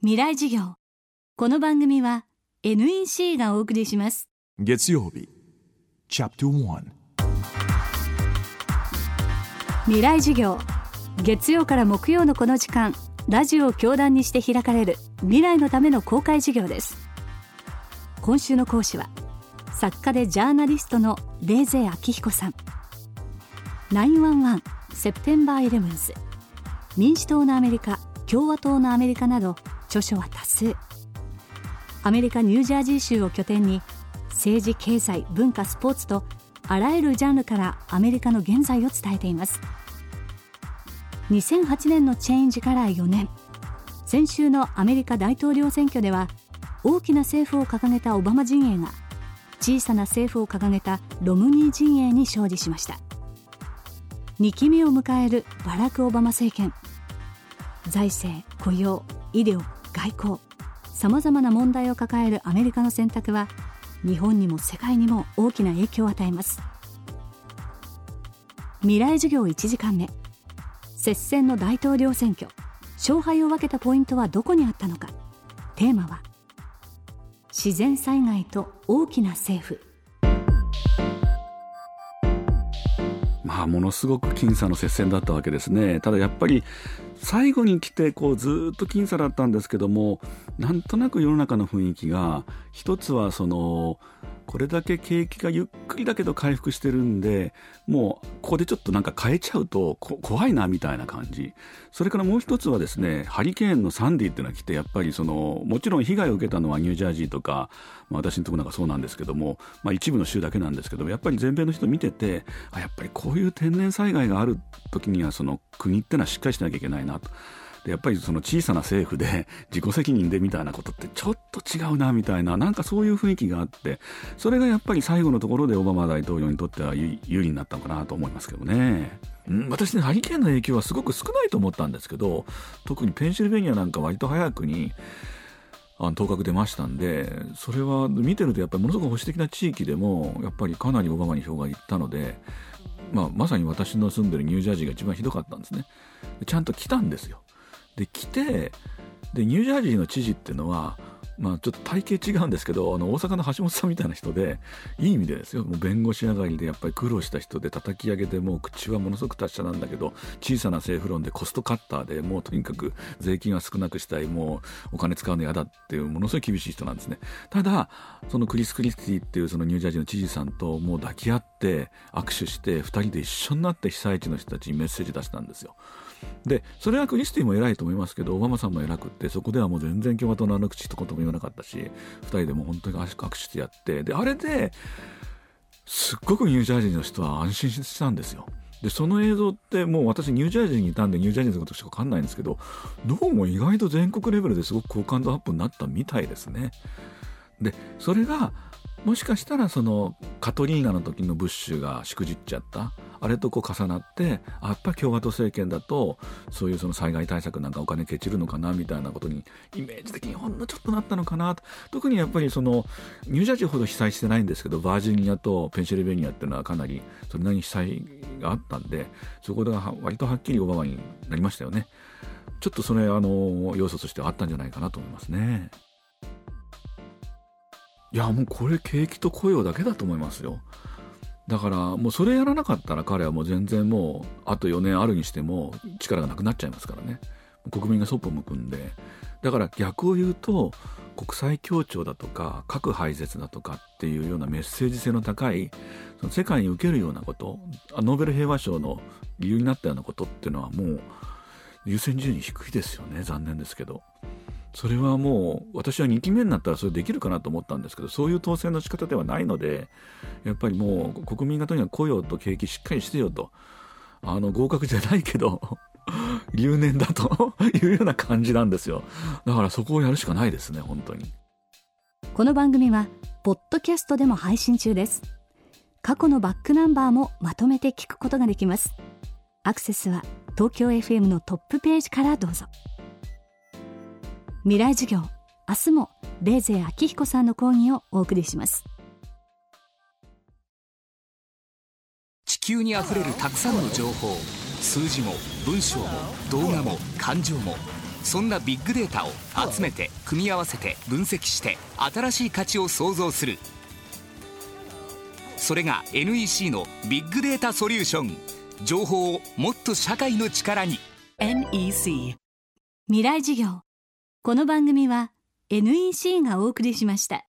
未来授業。この番組は NEC がお送りします。月曜日。チャプター未来授業。月曜から木曜のこの時間ラジオを教壇にして開かれる未来のための公開授業です。今週の講師は作家でジャーナリストのレーゼ明彦さん。911セプテンバーイレブンス民主党のアメリカ共和党のアメリカなど著書は多数。アメリカ・ニュージャージー州を拠点に政治経済文化スポーツとあらゆるジャンルからアメリカの現在を伝えています。2008年のチェンジから4年先週のアメリカ大統領選挙では大きな政府を掲げたオバマ陣営が小さな政府を掲げたロムニー陣営に勝利しました。2期目を迎えるバラク・オバマ政権。財政雇用医療外交。さまざまな問題を抱えるアメリカの選択は日本にも世界にも大きな影響を与えます。未来授業1時間目。接戦の大統領選挙。勝敗を分けたポイントはどこにあったのか。テーマは自然災害と大きな政府。まあ、ものすごく僅差の接戦だったわけですね。ただやっぱり最後に来てこうずっと僅差だったんですけどもなんとなく世の中の雰囲気が一つはそのこれだけ景気がゆっくりだけど回復してるんでもうここでちょっとなんか変えちゃうと怖いなみたいな感じそれからもう一つはですねハリケーンのサンディっていうのが来てやっぱりそのもちろん被害を受けたのはニュージャージーとか、まあ、私のところなんかそうなんですけども、まあ、一部の州だけなんですけどやっぱり全米の人見ててあやっぱりこういう天然災害がある時にはその国ってのはしっかりしなきゃいけないなと。やっぱりその小さな政府で 自己責任でみたいなことってちょっと違うなみたいななんかそういう雰囲気があってそれがやっぱり最後のところでオバマ大統領にとっては有利になったのかなと思いますけどね。私ねハリケーンの影響はすごく少ないと思ったんですけど特にペンシルベニアなんか割と早くにあの当確出ましたんでそれは見てるとやっぱりものすごく保守的な地域でもやっぱりかなりオバマに票がいったので、まあ、まさに私の住んでるニュージャージーが一番ひどかったんですねちゃんと来たんですよで来てでニュージャージーの知事っていうのはまあ、ちょっと体型違うんですけどあの大阪の橋本さんみたいな人でいい意味でですよもう弁護士上がりでやっぱり苦労した人で叩き上げてもう口はものすごく達者なんだけど小さな政府論でコストカッターでもうとにかく税金は少なくしたいもうお金使うの嫌だっていうものすごい厳しい人なんですねただそのクリス・クリスティっていうそのニュージャージーの知事さんともう抱き合って握手して2人で一緒になって被災地の人たちにメッセージ出したんですよ。でそれはクリスティも偉いと思いますけどオバマさんも偉くってそこではもう全然共和党のあの口一言も言わなかったし2人でも本当に握手してやってであれですっごくニュージャージーの人は安心したんですよ。でその映像ってもう私ニュージャージーにいたんでニュージャージーのことしか分かんないんですけどどうも意外と全国レベルですごく好感度アップになったみたいですね。でそれがもしかしたらそのカトリーナの時のブッシュがしくじっちゃったあれとこう重なってやっぱ共和党政権だとそういうその災害対策なんかお金けちるのかなみたいなことにイメージ的にほんのちょっとなったのかなと。特にやっぱりそのニュージャージーほど被災してないんですけどバージニアとペンシルベニアっていうのはかなりそれなりに被災があったんでそこでは割とはっきりオバマになりましたよね。ちょっとそれあの要素としてはあったんじゃないかなと思いますね。いやもうこれ景気と雇用だけだと思いますよ。だからもうそれやらなかったら彼はもう全然もうあと4年あるにしても力がなくなっちゃいますからね国民がそっぽ向くんでだから逆を言うと国際協調だとか核廃絶だとかっていうようなメッセージ性の高いその世界に受けるようなことノーベル平和賞の理由になったようなことっていうのはもう優先順位低いですよね残念ですけど。それはもう私は2期目になったらそれできるかなと思ったんですけどそういう当選の仕方ではないのでやっぱりもう国民がとにかく雇用と景気しっかりしてよと。あの合格じゃないけど 留年だと いうような感じなんですよ。だからそこをやるしかないですね本当に。この番組はポッドキャストでも配信中です。過去のバックナンバーもまとめて聞くことができます。アクセスは東京 FM のトップページからどうぞ。未来授業。明日もレーゼ明彦さんの講義をお送りします。地球にあふれるたくさんの情報。数字も文章も動画も感情も。そんなビッグデータを集めて組み合わせて分析して新しい価値を創造する。それが NEC のビッグデータソリューション。情報をもっと社会の力に。NEC 未来事業この番組は NEC がお送りしました。